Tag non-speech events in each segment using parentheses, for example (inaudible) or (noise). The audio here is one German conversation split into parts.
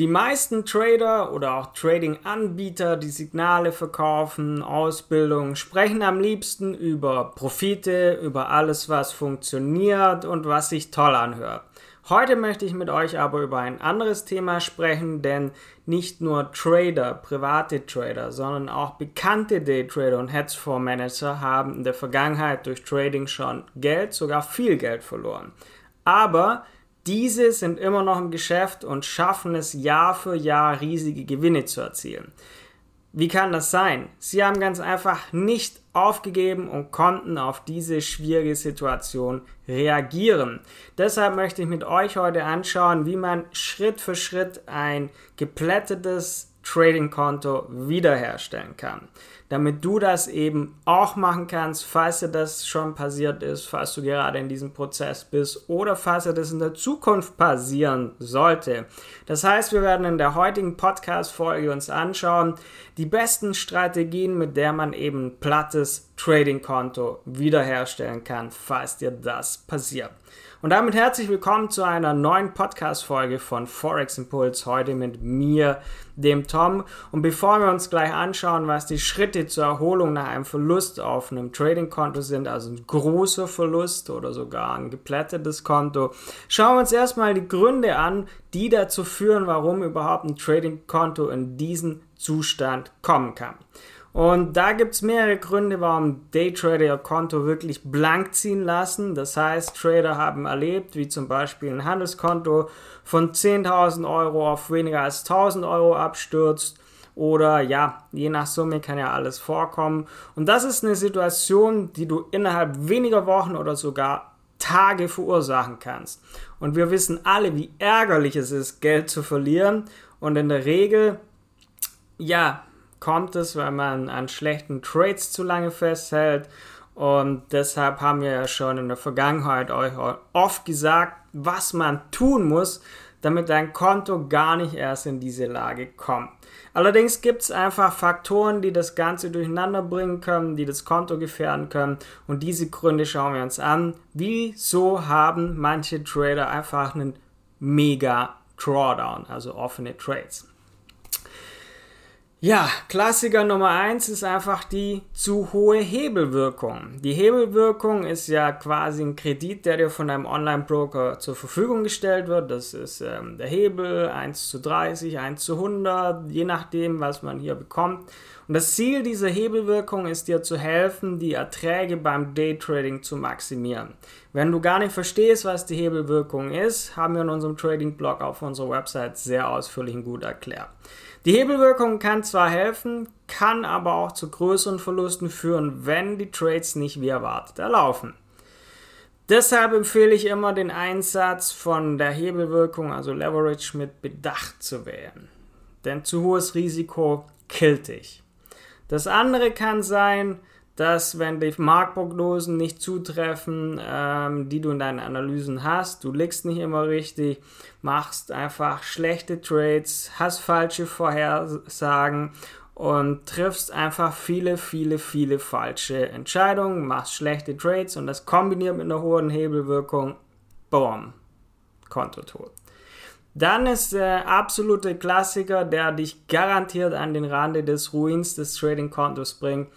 Die meisten Trader oder auch Trading-Anbieter, die Signale verkaufen, Ausbildung, sprechen am liebsten über Profite, über alles, was funktioniert und was sich toll anhört. Heute möchte ich mit euch aber über ein anderes Thema sprechen, denn nicht nur Trader, private Trader, sondern auch bekannte Daytrader und Hedgefondsmanager haben in der Vergangenheit durch Trading schon Geld, sogar viel Geld verloren. Aber diese sind immer noch im Geschäft und schaffen es Jahr für Jahr riesige Gewinne zu erzielen. Wie kann das sein? Sie haben ganz einfach nicht aufgegeben und konnten auf diese schwierige Situation reagieren. Deshalb möchte ich mit euch heute anschauen, wie man Schritt für Schritt ein geplättetes Trading-Konto wiederherstellen kann. Damit du das eben auch machen kannst, falls dir das schon passiert ist, falls du gerade in diesem Prozess bist oder falls dir das in der Zukunft passieren sollte. Das heißt, wir werden in der heutigen Podcast-Folge uns anschauen, die besten Strategien, mit der man eben plattes Trading-Konto wiederherstellen kann, falls dir das passiert. Und damit herzlich willkommen zu einer neuen Podcast-Folge von Forex Impulse. Heute mit mir, dem Tom. Und bevor wir uns gleich anschauen, was die Schritte zur Erholung nach einem Verlust auf einem Trading-Konto sind, also ein großer Verlust oder sogar ein geplättetes Konto, schauen wir uns erstmal die Gründe an, die dazu führen, warum überhaupt ein Trading-Konto in diesen Zustand kommen kann. Und da gibt es mehrere Gründe, warum Daytrader ihr Konto wirklich blank ziehen lassen. Das heißt, Trader haben erlebt, wie zum Beispiel ein Handelskonto von 10.000 Euro auf weniger als 1.000 Euro abstürzt. Oder ja, je nach Summe kann ja alles vorkommen. Und das ist eine Situation, die du innerhalb weniger Wochen oder sogar Tage verursachen kannst. Und wir wissen alle, wie ärgerlich es ist, Geld zu verlieren. Und in der Regel, ja, kommt es, weil man an schlechten Trades zu lange festhält. Und deshalb haben wir ja schon in der Vergangenheit euch oft gesagt, was man tun muss, damit dein Konto gar nicht erst in diese Lage kommt. Allerdings gibt es einfach Faktoren, die das Ganze durcheinander bringen können, die das Konto gefährden können. Und diese Gründe schauen wir uns an. Wieso haben manche Trader einfach einen mega Drawdown, also offene Trades? Ja, Klassiker Nummer eins ist einfach die zu hohe Hebelwirkung. Die Hebelwirkung ist ja quasi ein Kredit, der dir von deinem Online-Broker zur Verfügung gestellt wird. Das ist ähm, der Hebel 1 zu 30, 1 zu 100, je nachdem, was man hier bekommt. Und das Ziel dieser Hebelwirkung ist dir zu helfen, die Erträge beim Daytrading zu maximieren. Wenn du gar nicht verstehst, was die Hebelwirkung ist, haben wir in unserem Trading-Blog auf unserer Website sehr ausführlich und gut erklärt. Die Hebelwirkung kann zwar helfen, kann aber auch zu größeren Verlusten führen, wenn die Trades nicht wie erwartet erlaufen. Deshalb empfehle ich immer den Einsatz von der Hebelwirkung, also Leverage, mit Bedacht zu wählen. Denn zu hohes Risiko killt dich. Das andere kann sein, dass wenn die Marktprognosen nicht zutreffen, ähm, die du in deinen Analysen hast, du liegst nicht immer richtig, machst einfach schlechte Trades, hast falsche Vorhersagen und triffst einfach viele, viele, viele falsche Entscheidungen, machst schlechte Trades und das kombiniert mit einer hohen Hebelwirkung, boom, Konto tot. Dann ist der absolute Klassiker, der dich garantiert an den Rande des Ruins des Trading-Kontos bringt,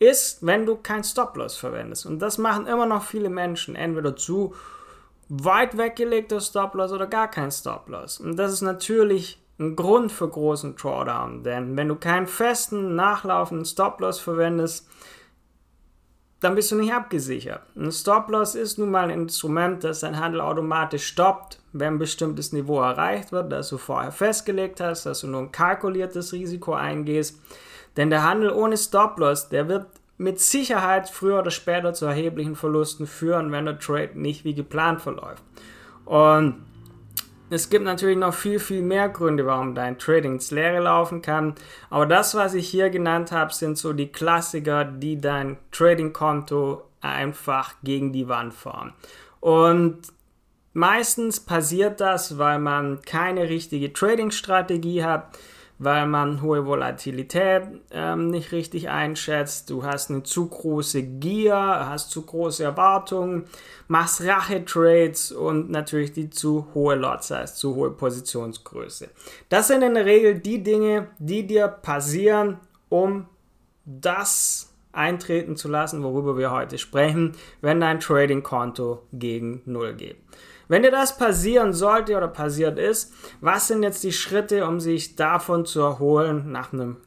ist, wenn du kein Stop-Loss verwendest. Und das machen immer noch viele Menschen, entweder zu weit weggelegter Stop-Loss oder gar kein Stop-Loss. Und das ist natürlich ein Grund für großen Drawdown, denn wenn du keinen festen, nachlaufenden Stop-Loss verwendest, dann bist du nicht abgesichert. Ein Stop-Loss ist nun mal ein Instrument, das dein Handel automatisch stoppt, wenn ein bestimmtes Niveau erreicht wird, das du vorher festgelegt hast, dass du nur ein kalkuliertes Risiko eingehst. Denn der Handel ohne Stop-Loss, der wird mit Sicherheit früher oder später zu erheblichen Verlusten führen, wenn der Trade nicht wie geplant verläuft. Und es gibt natürlich noch viel, viel mehr Gründe, warum dein Trading ins Leere laufen kann. Aber das, was ich hier genannt habe, sind so die Klassiker, die dein Trading-Konto einfach gegen die Wand fahren. Und meistens passiert das, weil man keine richtige Trading-Strategie hat weil man hohe Volatilität ähm, nicht richtig einschätzt, du hast eine zu große Gier, hast zu große Erwartungen, machst Rache-Trades und natürlich die zu hohe Lot Size, zu hohe Positionsgröße. Das sind in der Regel die Dinge, die dir passieren, um das eintreten zu lassen, worüber wir heute sprechen, wenn dein Trading-Konto gegen Null geht. Wenn dir das passieren sollte oder passiert ist, was sind jetzt die Schritte, um sich davon zu erholen nach einem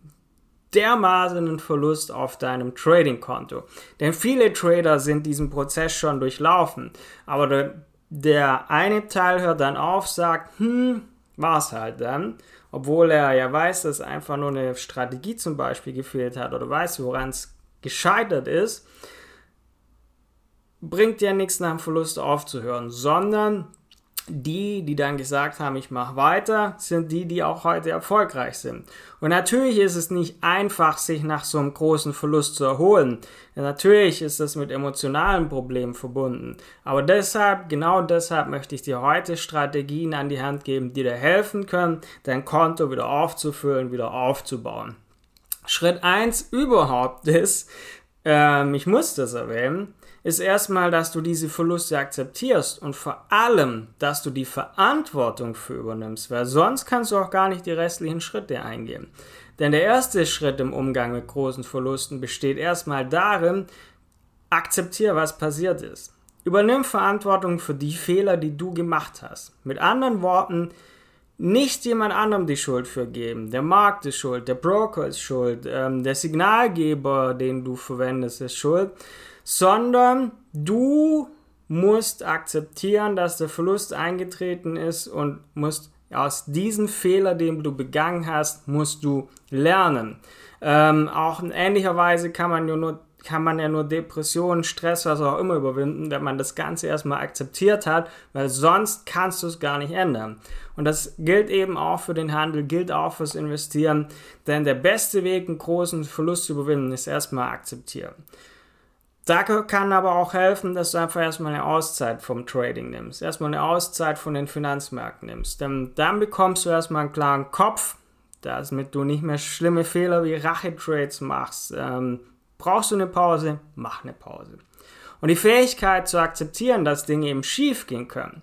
dermaßenen Verlust auf deinem Trading-Konto? Denn viele Trader sind diesen Prozess schon durchlaufen, aber der, der eine Teil hört dann auf, sagt, hm, war's halt dann, obwohl er ja weiß, dass einfach nur eine Strategie zum Beispiel gefehlt hat oder weiß, woran es gescheitert ist bringt ja nichts nach dem Verlust aufzuhören, sondern die, die dann gesagt haben, ich mache weiter, sind die, die auch heute erfolgreich sind. Und natürlich ist es nicht einfach, sich nach so einem großen Verlust zu erholen. Natürlich ist das mit emotionalen Problemen verbunden. Aber deshalb, genau deshalb möchte ich dir heute Strategien an die Hand geben, die dir helfen können, dein Konto wieder aufzufüllen, wieder aufzubauen. Schritt 1 überhaupt (laughs) ist, ähm, ich muss das erwähnen, ist erstmal, dass du diese Verluste akzeptierst und vor allem, dass du die Verantwortung für übernimmst, weil sonst kannst du auch gar nicht die restlichen Schritte eingehen. Denn der erste Schritt im Umgang mit großen Verlusten besteht erstmal darin, akzeptiere, was passiert ist. Übernimm Verantwortung für die Fehler, die du gemacht hast. Mit anderen Worten, nicht jemand anderem die Schuld für geben. Der Markt ist schuld, der Broker ist schuld, ähm, der Signalgeber, den du verwendest, ist schuld, sondern du musst akzeptieren, dass der Verlust eingetreten ist und musst aus diesem Fehler, den du begangen hast, musst du lernen. Ähm, auch in ähnlicher Weise kann man nur kann man ja nur Depressionen, Stress, was auch immer überwinden, wenn man das Ganze erstmal akzeptiert hat, weil sonst kannst du es gar nicht ändern. Und das gilt eben auch für den Handel, gilt auch fürs Investieren, denn der beste Weg, einen großen Verlust zu überwinden, ist erstmal akzeptieren. Da kann aber auch helfen, dass du einfach erstmal eine Auszeit vom Trading nimmst, erstmal eine Auszeit von den Finanzmärkten nimmst. Denn dann bekommst du erstmal einen klaren Kopf, damit du nicht mehr schlimme Fehler wie Rache-Trades machst. Ähm, brauchst du eine Pause? Mach eine Pause. Und die Fähigkeit zu akzeptieren, dass Dinge eben schief gehen können,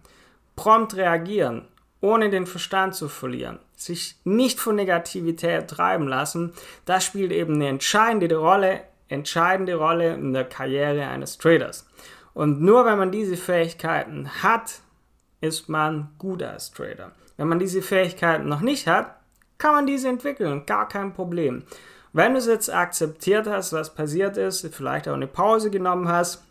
prompt reagieren, ohne den Verstand zu verlieren, sich nicht von Negativität treiben lassen, das spielt eben eine entscheidende Rolle entscheidende Rolle in der Karriere eines Traders. Und nur wenn man diese Fähigkeiten hat, ist man gut als Trader. Wenn man diese Fähigkeiten noch nicht hat, kann man diese entwickeln, gar kein Problem. Wenn du es jetzt akzeptiert hast, was passiert ist, vielleicht auch eine Pause genommen hast,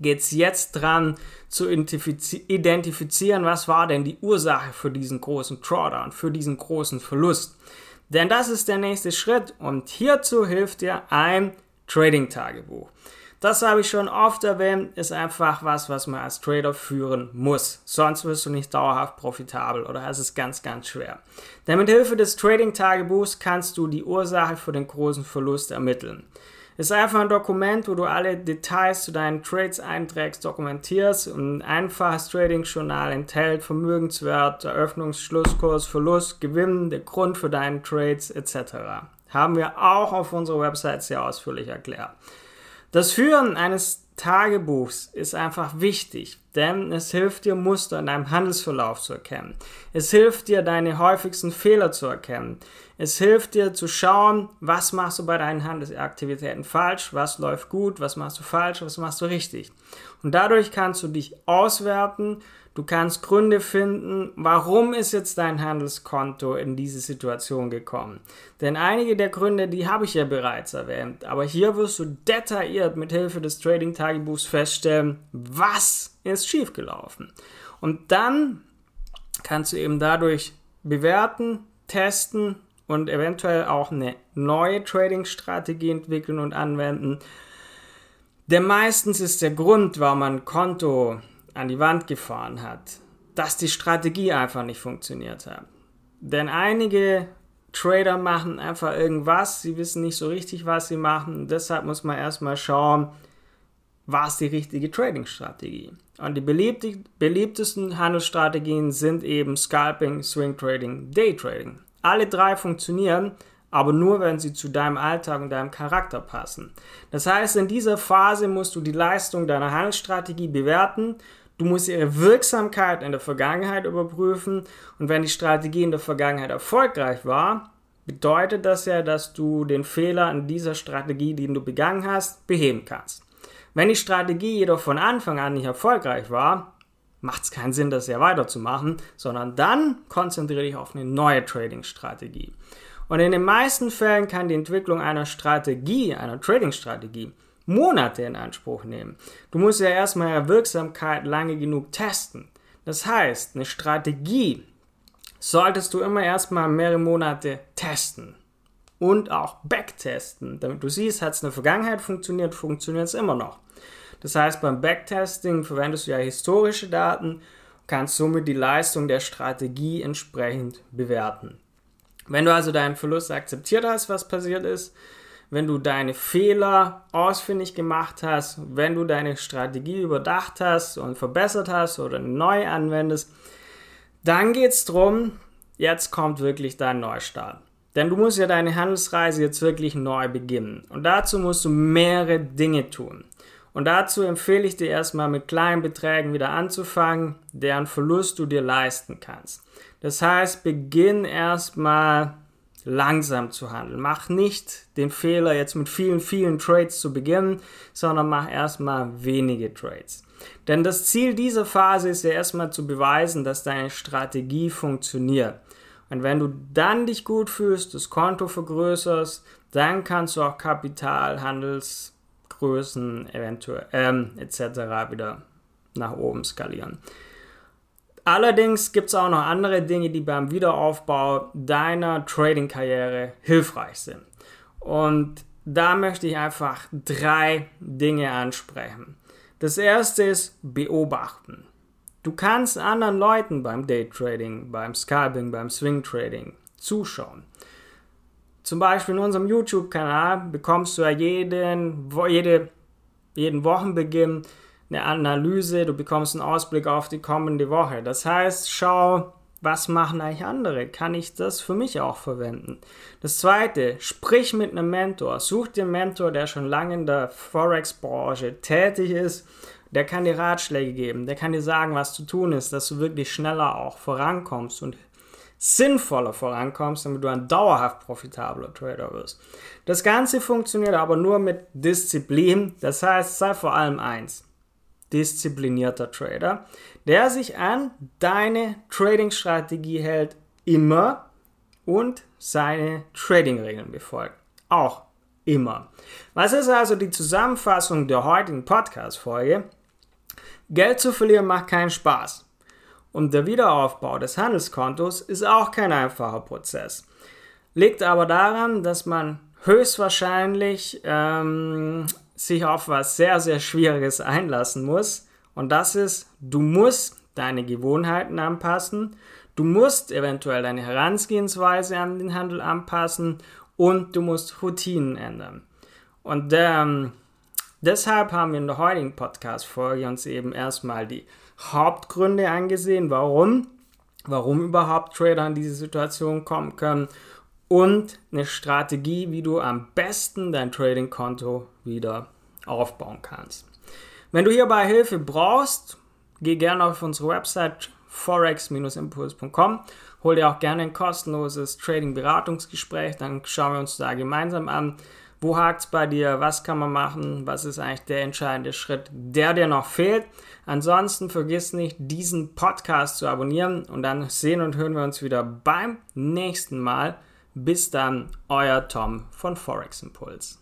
geht es jetzt dran zu identifizieren, was war denn die Ursache für diesen großen Drawdown, für diesen großen Verlust. Denn das ist der nächste Schritt und hierzu hilft dir ein Trading-Tagebuch. Das habe ich schon oft erwähnt, ist einfach was, was man als Trader führen muss. Sonst wirst du nicht dauerhaft profitabel oder es ist ganz, ganz schwer. Denn mit Hilfe des Trading-Tagebuchs kannst du die Ursache für den großen Verlust ermitteln. Ist einfach ein Dokument, wo du alle Details zu deinen Trades einträgst, dokumentierst ein einfaches Trading-Journal enthält Vermögenswert, Eröffnungsschlusskurs, Verlust, Gewinn, der Grund für deine Trades etc. Haben wir auch auf unserer Website sehr ausführlich erklärt. Das Führen eines Tagebuchs ist einfach wichtig, denn es hilft dir Muster in deinem Handelsverlauf zu erkennen. Es hilft dir deine häufigsten Fehler zu erkennen. Es hilft dir zu schauen, was machst du bei deinen Handelsaktivitäten falsch, was läuft gut, was machst du falsch, was machst du richtig. Und dadurch kannst du dich auswerten Du kannst Gründe finden, warum ist jetzt dein Handelskonto in diese Situation gekommen. Denn einige der Gründe, die habe ich ja bereits erwähnt. Aber hier wirst du detailliert mit Hilfe des Trading-Tagebuchs feststellen, was ist schiefgelaufen. Und dann kannst du eben dadurch bewerten, testen und eventuell auch eine neue Trading-Strategie entwickeln und anwenden. Denn meistens ist der Grund, warum man Konto an die Wand gefahren hat, dass die Strategie einfach nicht funktioniert hat. Denn einige Trader machen einfach irgendwas, sie wissen nicht so richtig, was sie machen. Deshalb muss man erstmal schauen, was die richtige Trading-Strategie. Und die beliebtesten Handelsstrategien sind eben Scalping, Swing Trading, Day Trading. Alle drei funktionieren, aber nur wenn sie zu deinem Alltag und deinem Charakter passen. Das heißt, in dieser Phase musst du die Leistung deiner Handelsstrategie bewerten, du musst ihre Wirksamkeit in der Vergangenheit überprüfen und wenn die Strategie in der Vergangenheit erfolgreich war, bedeutet das ja, dass du den Fehler in dieser Strategie, den du begangen hast, beheben kannst. Wenn die Strategie jedoch von Anfang an nicht erfolgreich war, macht es keinen Sinn, das ja weiterzumachen, sondern dann konzentriere dich auf eine neue Trading-Strategie. Und in den meisten Fällen kann die Entwicklung einer Strategie, einer Trading-Strategie, Monate in Anspruch nehmen. Du musst ja erstmal Wirksamkeit lange genug testen. Das heißt, eine Strategie solltest du immer erstmal mehrere Monate testen und auch backtesten, damit du siehst, hat es in der Vergangenheit funktioniert, funktioniert es immer noch. Das heißt, beim Backtesting verwendest du ja historische Daten und kannst somit die Leistung der Strategie entsprechend bewerten. Wenn du also deinen Verlust akzeptiert hast, was passiert ist, wenn du deine Fehler ausfindig gemacht hast, wenn du deine Strategie überdacht hast und verbessert hast oder neu anwendest, dann geht es darum, jetzt kommt wirklich dein Neustart. Denn du musst ja deine Handelsreise jetzt wirklich neu beginnen. Und dazu musst du mehrere Dinge tun. Und dazu empfehle ich dir erstmal mit kleinen Beträgen wieder anzufangen, deren Verlust du dir leisten kannst. Das heißt, beginn erstmal langsam zu handeln. Mach nicht den Fehler, jetzt mit vielen, vielen Trades zu beginnen, sondern mach erstmal wenige Trades. Denn das Ziel dieser Phase ist ja erstmal zu beweisen, dass deine Strategie funktioniert. Und wenn du dann dich gut fühlst, das Konto vergrößerst, dann kannst du auch Kapital, Handelsgrößen eventuell ähm, etc. wieder nach oben skalieren. Allerdings gibt es auch noch andere Dinge, die beim Wiederaufbau deiner Trading-Karriere hilfreich sind. Und da möchte ich einfach drei Dinge ansprechen. Das erste ist beobachten. Du kannst anderen Leuten beim Daytrading, beim Scalping, beim Swing Trading zuschauen. Zum Beispiel in unserem YouTube-Kanal bekommst du ja jeden, jede, jeden Wochenbeginn eine Analyse, du bekommst einen Ausblick auf die kommende Woche. Das heißt, schau, was machen eigentlich andere? Kann ich das für mich auch verwenden? Das zweite, sprich mit einem Mentor. Such dir einen Mentor, der schon lange in der Forex-Branche tätig ist. Der kann dir Ratschläge geben, der kann dir sagen, was zu tun ist, dass du wirklich schneller auch vorankommst und sinnvoller vorankommst, damit du ein dauerhaft profitabler Trader wirst. Das Ganze funktioniert aber nur mit Disziplin. Das heißt, sei vor allem eins disziplinierter Trader, der sich an deine Trading-Strategie hält, immer und seine Trading-Regeln befolgt. Auch immer. Was ist also die Zusammenfassung der heutigen Podcast-Folge? Geld zu verlieren macht keinen Spaß. Und der Wiederaufbau des Handelskontos ist auch kein einfacher Prozess. Liegt aber daran, dass man höchstwahrscheinlich ähm, sich auf was sehr, sehr Schwieriges einlassen muss. Und das ist, du musst deine Gewohnheiten anpassen, du musst eventuell deine Herangehensweise an den Handel anpassen und du musst Routinen ändern. Und ähm, deshalb haben wir in der heutigen Podcast-Folge uns eben erstmal die Hauptgründe angesehen, warum, warum überhaupt Trader in diese Situation kommen können und eine Strategie, wie du am besten dein Trading-Konto wieder aufbauen kannst. Wenn du hierbei Hilfe brauchst, geh gerne auf unsere Website forex-impuls.com, hol dir auch gerne ein kostenloses Trading-Beratungsgespräch, dann schauen wir uns da gemeinsam an, wo hakt es bei dir, was kann man machen, was ist eigentlich der entscheidende Schritt, der dir noch fehlt. Ansonsten vergiss nicht, diesen Podcast zu abonnieren und dann sehen und hören wir uns wieder beim nächsten Mal. Bis dann, euer Tom von Forex Impuls.